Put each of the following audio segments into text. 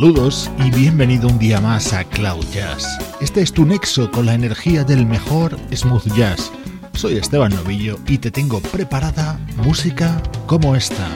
Saludos y bienvenido un día más a Cloud Jazz. Este es tu nexo con la energía del mejor smooth jazz. Soy Esteban Novillo y te tengo preparada música como esta.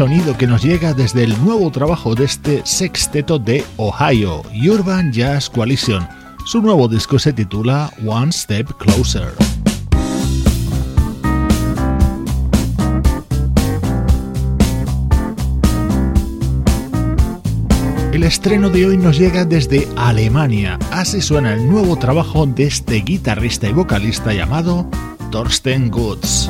Sonido que nos llega desde el nuevo trabajo de este sexteto de Ohio, Urban Jazz Coalition. Su nuevo disco se titula One Step Closer. El estreno de hoy nos llega desde Alemania. Así suena el nuevo trabajo de este guitarrista y vocalista llamado Thorsten Goods.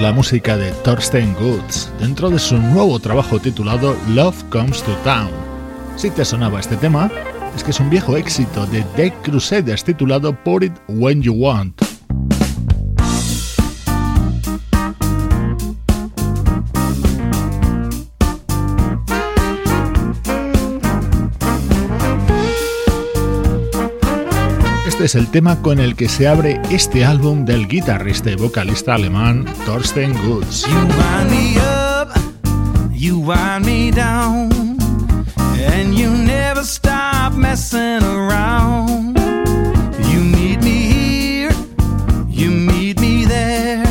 La música de Thorsten Goods dentro de su nuevo trabajo titulado Love Comes to Town. Si te sonaba este tema, es que es un viejo éxito de Dead Crusaders titulado Put It When You Want. Este es el tema con el que se abre este álbum del guitarrista y vocalista alemán Thorsten Goods. You wind me up, you wind me down, and you never stop messing around. You meet me here, you meet me there,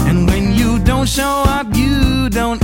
and when you don't show up, you don't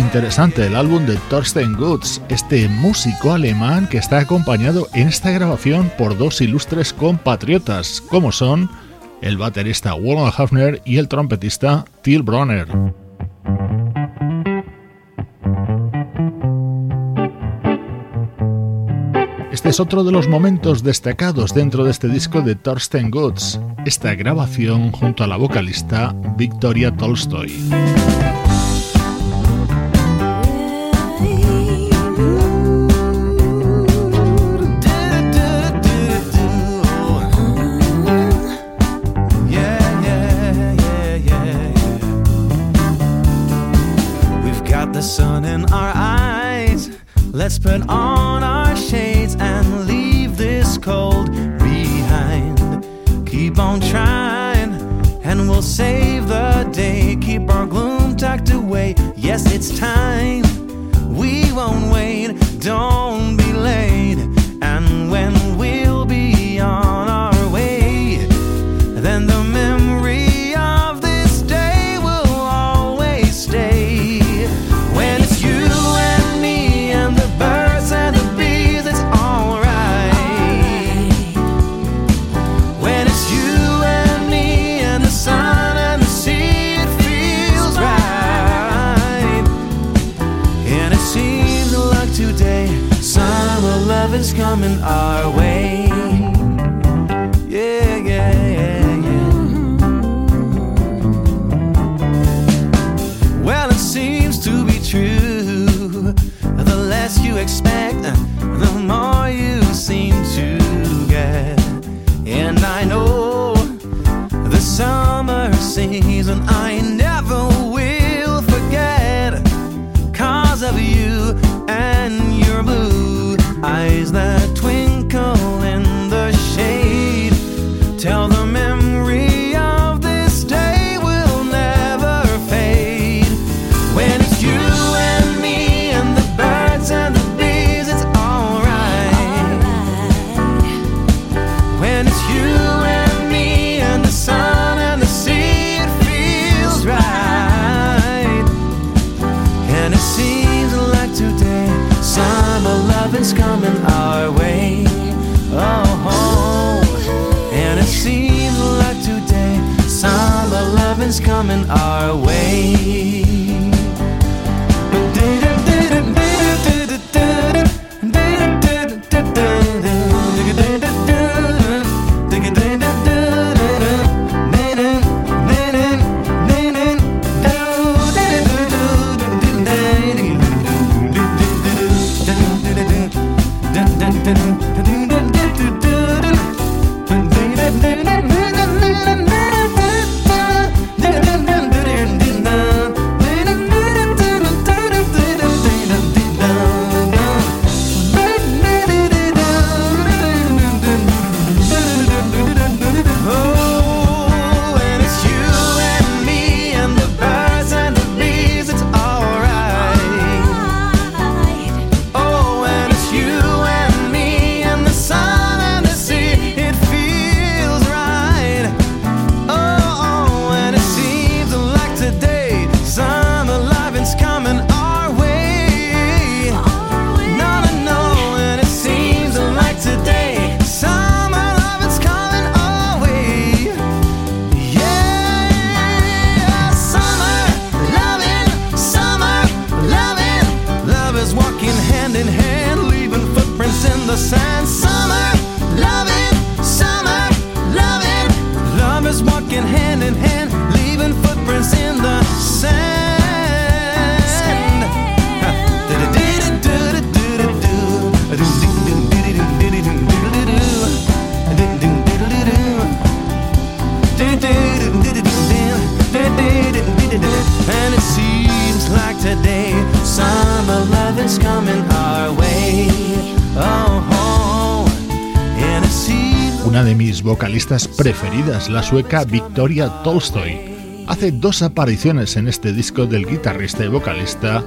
interesante el álbum de Thorsten Goods, este músico alemán que está acompañado en esta grabación por dos ilustres compatriotas, como son el baterista Wolfgang Hafner y el trompetista Till Bronner. Este es otro de los momentos destacados dentro de este disco de Thorsten Goods, esta grabación junto a la vocalista Victoria Tolstoy. spent all coming our way. artistas preferidas, la sueca Victoria Tolstoy. Hace dos apariciones en este disco del guitarrista y vocalista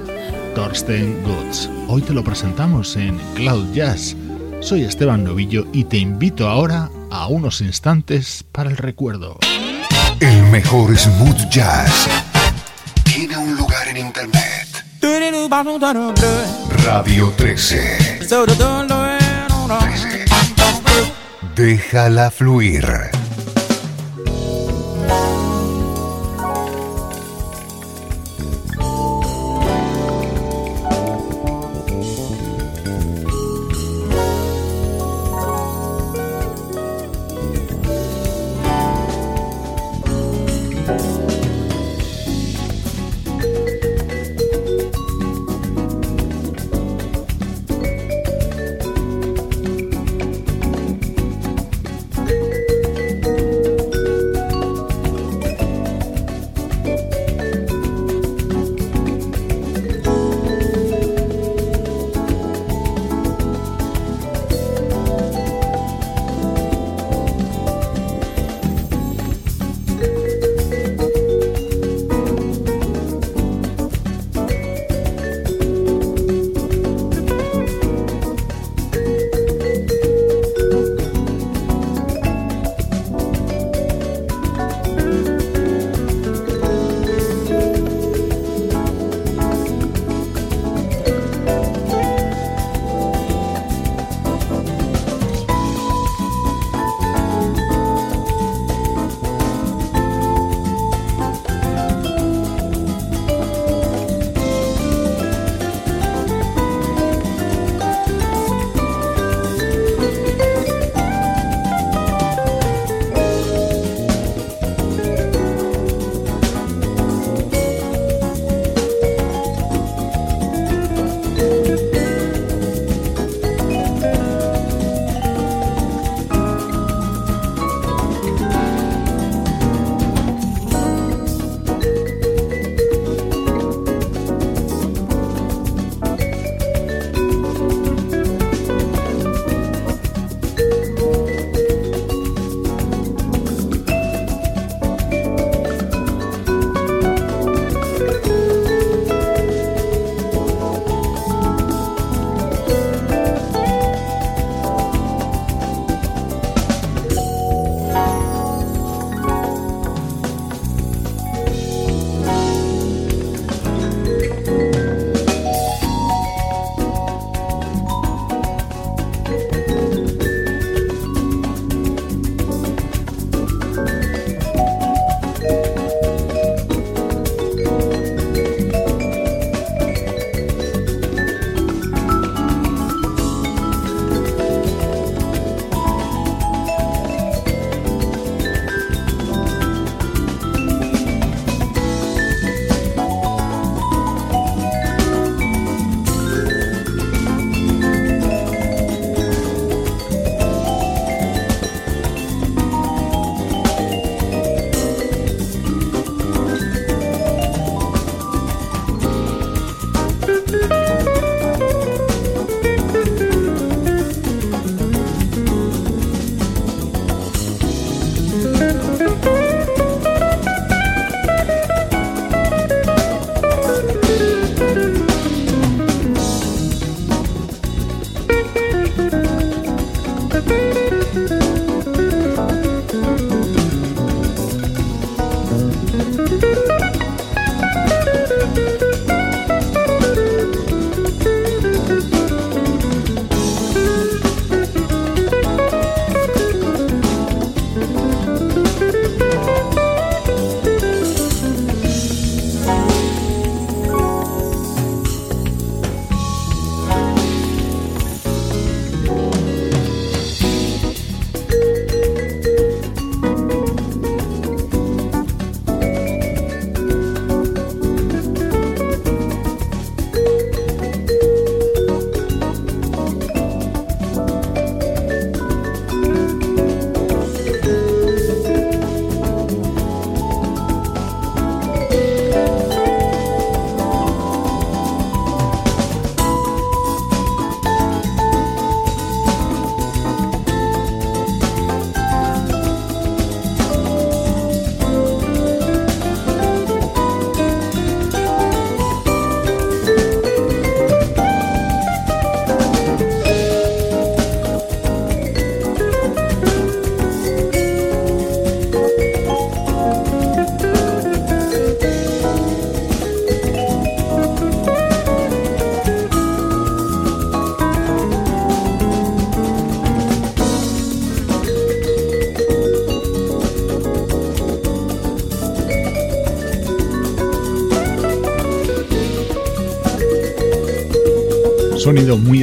Thorsten Gotts. Hoy te lo presentamos en Cloud Jazz. Soy Esteban Novillo y te invito ahora a unos instantes para el recuerdo. El mejor smooth jazz tiene un lugar en internet. Radio 13. Déjala fluir.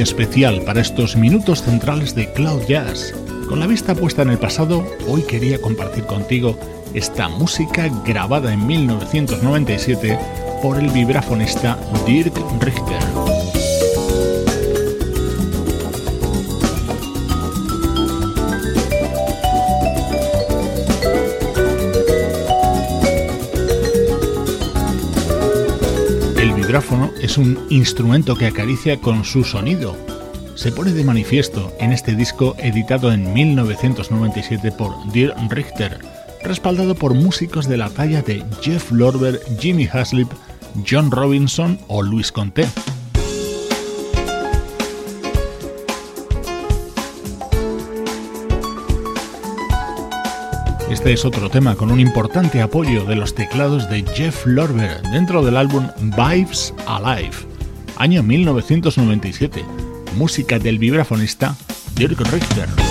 Especial para estos minutos centrales de Cloud Jazz. Con la vista puesta en el pasado, hoy quería compartir contigo esta música grabada en 1997 por el vibrafonista Dirk Richter. Es un instrumento que acaricia con su sonido. Se pone de manifiesto en este disco editado en 1997 por Dirk Richter, respaldado por músicos de la talla de Jeff Lorber, Jimmy Haslip, John Robinson o Luis Conté. Este es otro tema con un importante apoyo de los teclados de Jeff Lorber dentro del álbum Vibes Alive, año 1997, música del vibrafonista Dirk Richter.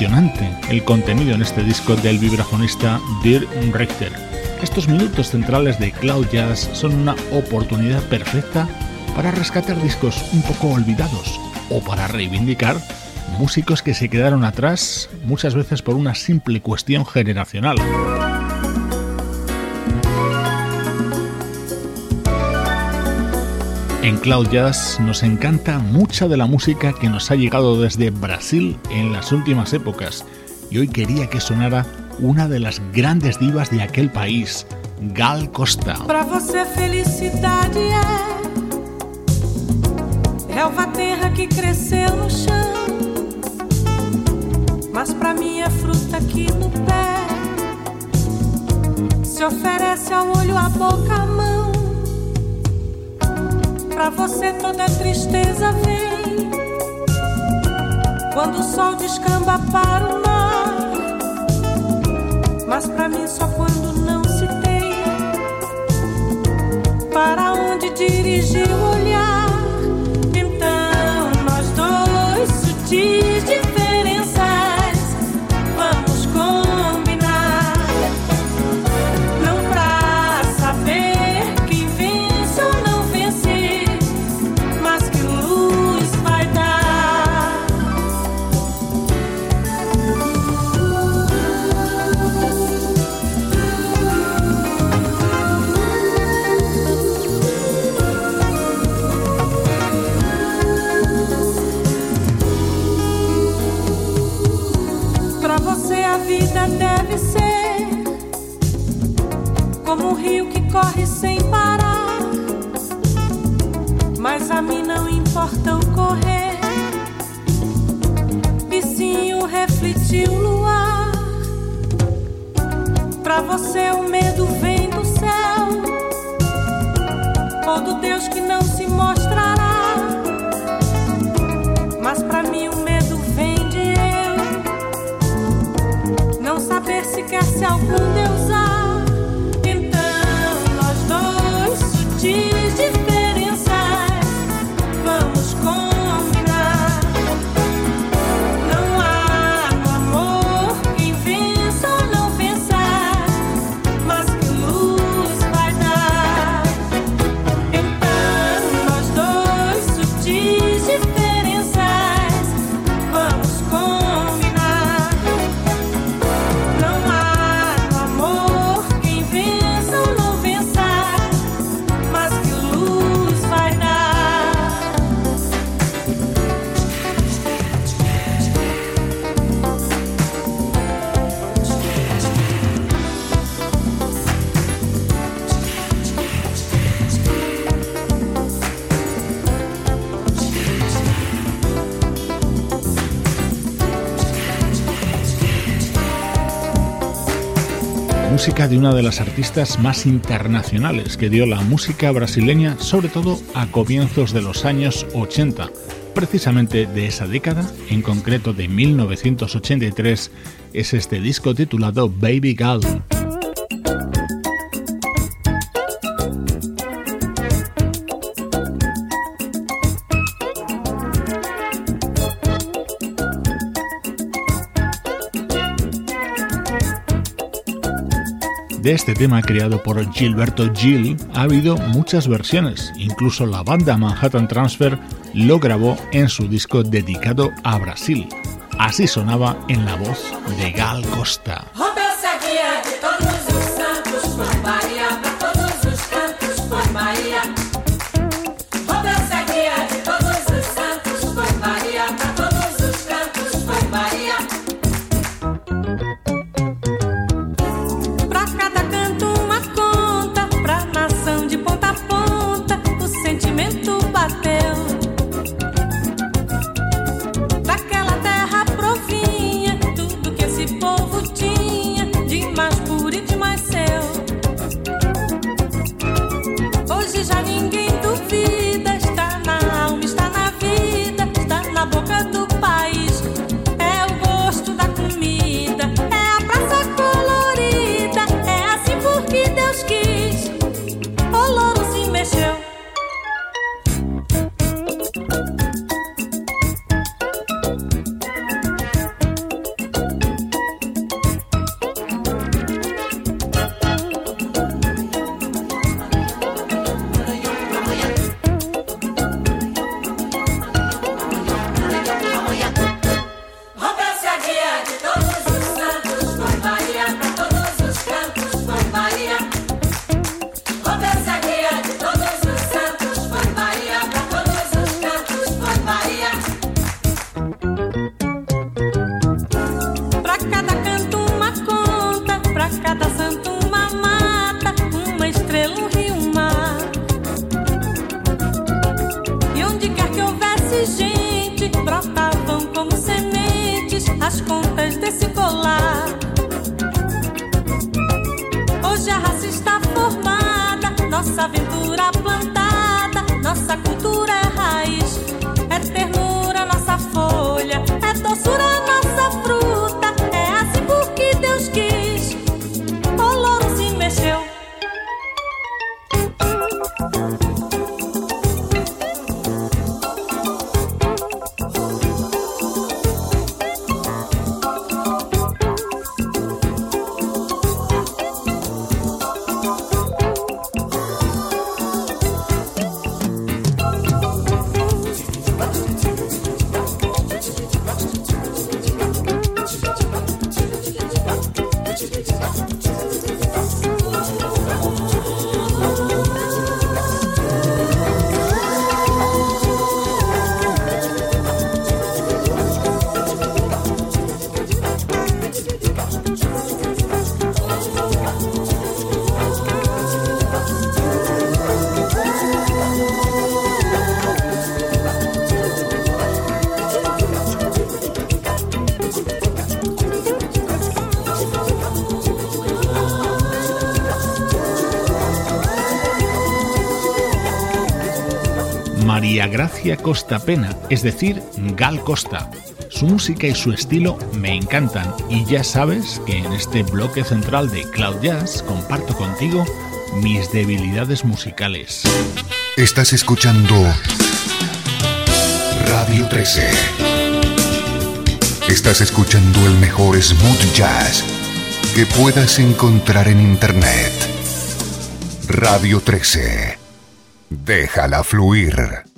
Apasionante el contenido en este disco del vibrafonista Dirk Richter. Estos minutos centrales de Cloud Jazz son una oportunidad perfecta para rescatar discos un poco olvidados o para reivindicar músicos que se quedaron atrás muchas veces por una simple cuestión generacional. En Cloud Jazz nos encanta mucha de la música que nos ha llegado desde Brasil en las últimas épocas y hoy quería que sonara una de las grandes divas de aquel país, Gal Costa. Para você felicidade é relva terra que cresceu no chão. Mas para mim é fruta aqui no pé. Se oferece ao olho, a boca, a mão. Pra você toda tristeza vem. Quando o sol descamba para o mar. Mas pra mim só quando não se tem. Para onde dirigir música de una de las artistas más internacionales que dio la música brasileña, sobre todo a comienzos de los años 80. Precisamente de esa década, en concreto de 1983, es este disco titulado Baby Girl. Este tema creado por Gilberto Gil ha habido muchas versiones, incluso la banda Manhattan Transfer lo grabó en su disco dedicado a Brasil. Así sonaba en la voz de Gal Costa. María Gracia Costa Pena, es decir, Gal Costa. Su música y su estilo me encantan y ya sabes que en este bloque central de Cloud Jazz comparto contigo mis debilidades musicales. Estás escuchando Radio 13. Estás escuchando el mejor smooth jazz que puedas encontrar en Internet. Radio 13. Déjala fluir.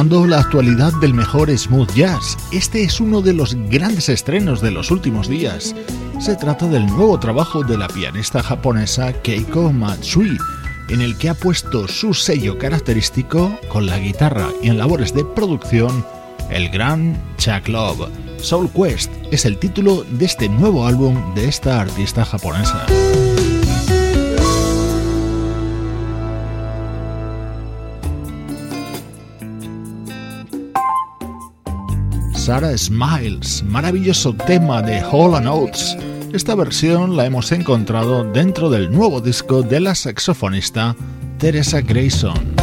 Retomando la actualidad del mejor smooth jazz. Este es uno de los grandes estrenos de los últimos días. Se trata del nuevo trabajo de la pianista japonesa Keiko Matsui, en el que ha puesto su sello característico con la guitarra y en labores de producción el gran Chuck Love. Soul Quest es el título de este nuevo álbum de esta artista japonesa. Sarah Smiles, maravilloso tema de Hall Oates. Esta versión la hemos encontrado dentro del nuevo disco de la saxofonista Teresa Grayson.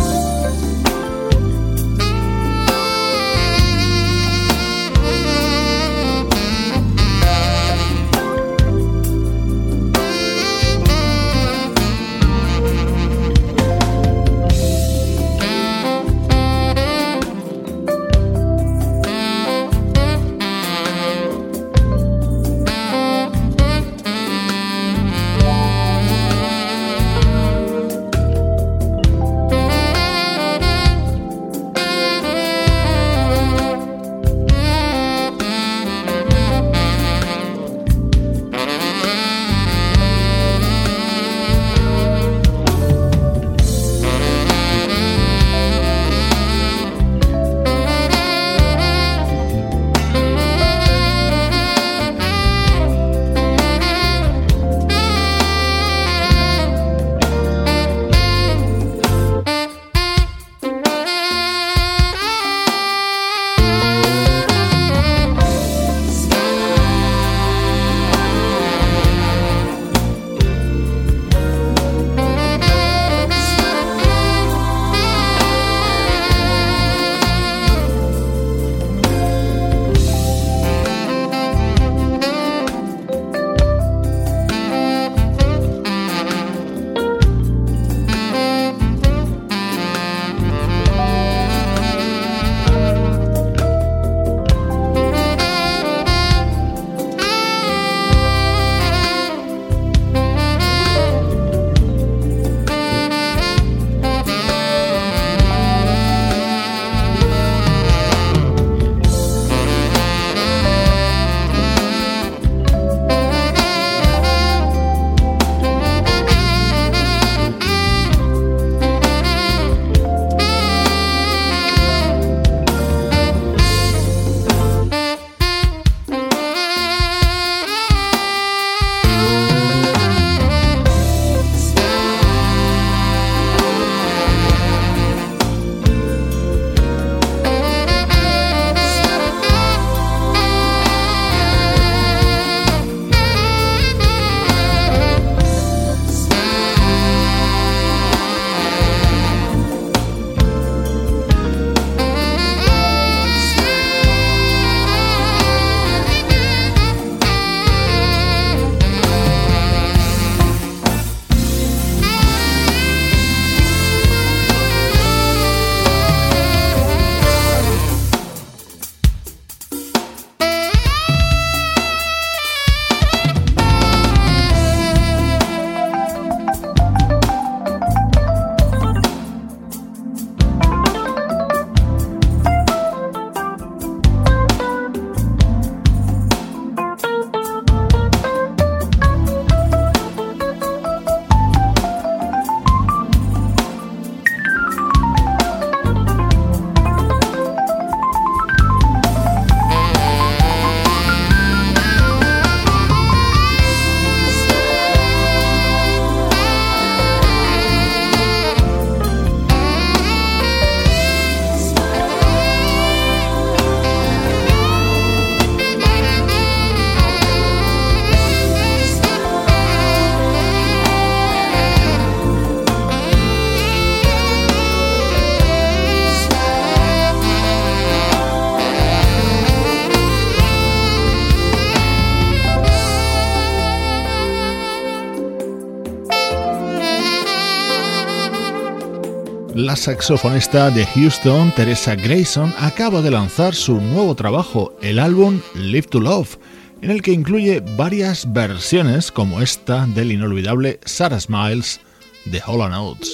Saxofonista de Houston, Teresa Grayson, acaba de lanzar su nuevo trabajo, el álbum Live to Love, en el que incluye varias versiones como esta del inolvidable Sarah Smiles de Holland Oates.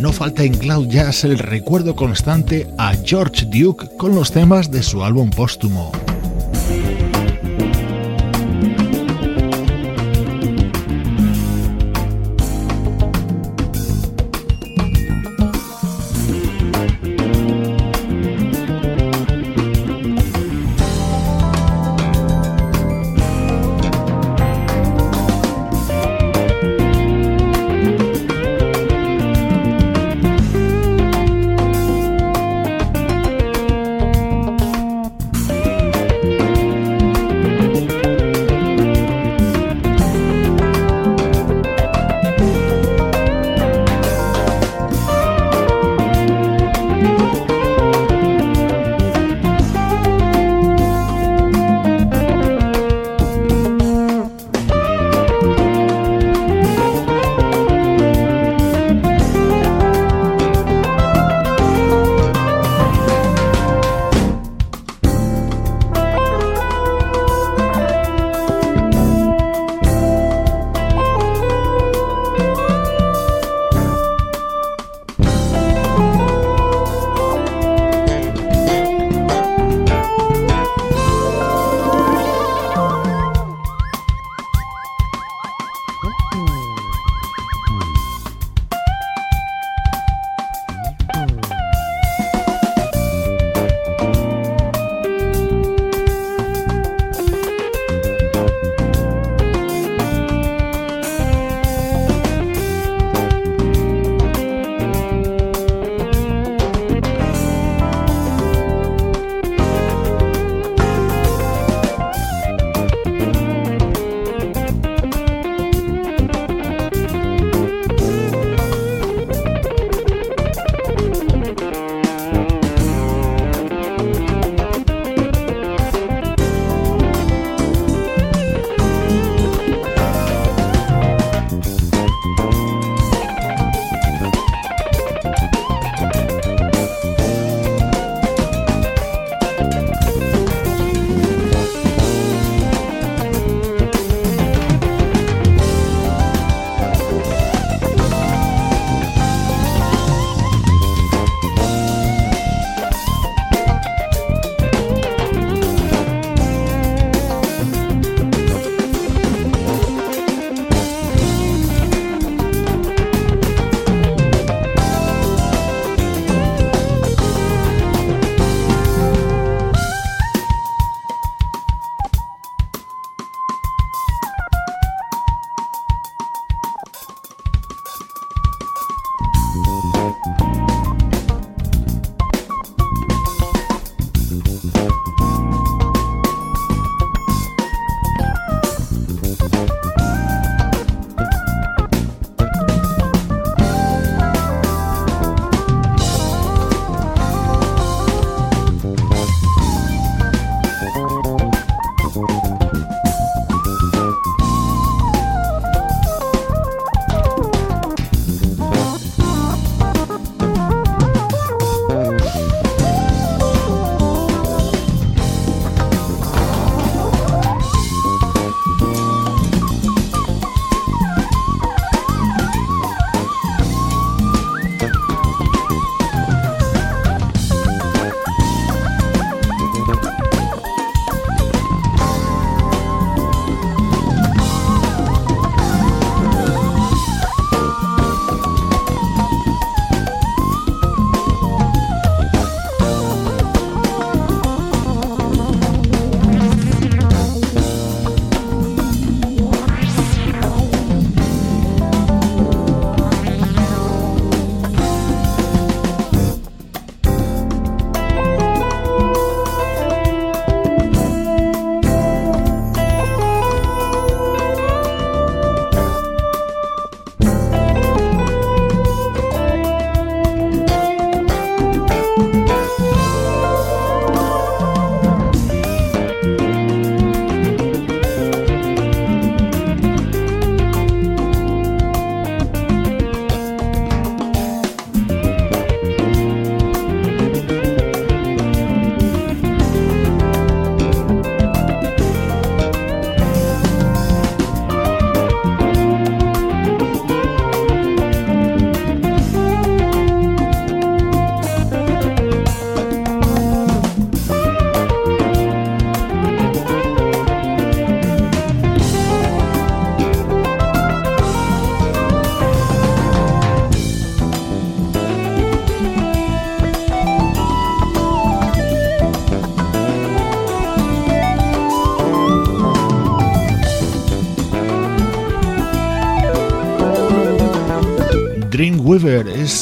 no falta en Cloud Jazz el recuerdo constante a George Duke con los temas de su álbum póstumo.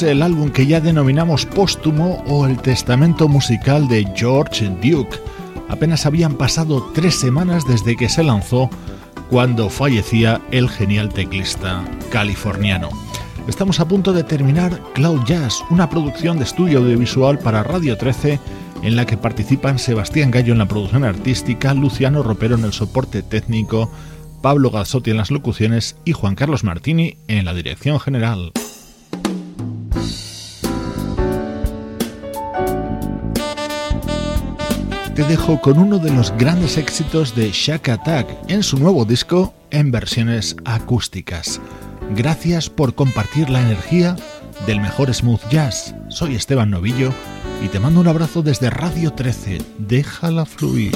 El álbum que ya denominamos póstumo o el testamento musical de George Duke. Apenas habían pasado tres semanas desde que se lanzó cuando fallecía el genial teclista californiano. Estamos a punto de terminar Cloud Jazz, una producción de estudio audiovisual para Radio 13 en la que participan Sebastián Gallo en la producción artística, Luciano Ropero en el soporte técnico, Pablo Gazzotti en las locuciones y Juan Carlos Martini en la dirección general. Te dejo con uno de los grandes éxitos de Shack Attack en su nuevo disco en versiones acústicas. Gracias por compartir la energía del mejor smooth jazz. Soy Esteban Novillo y te mando un abrazo desde Radio 13. Déjala fluir.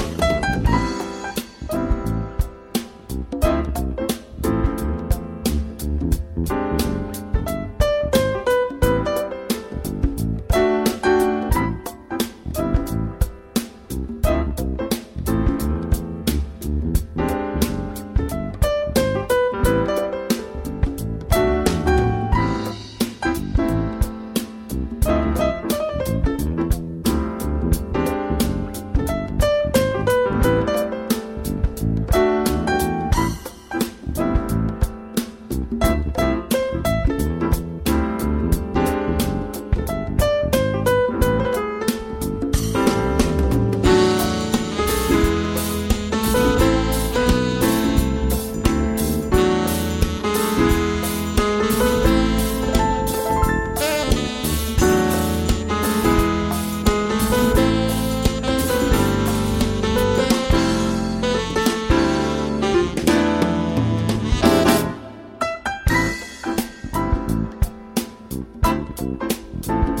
you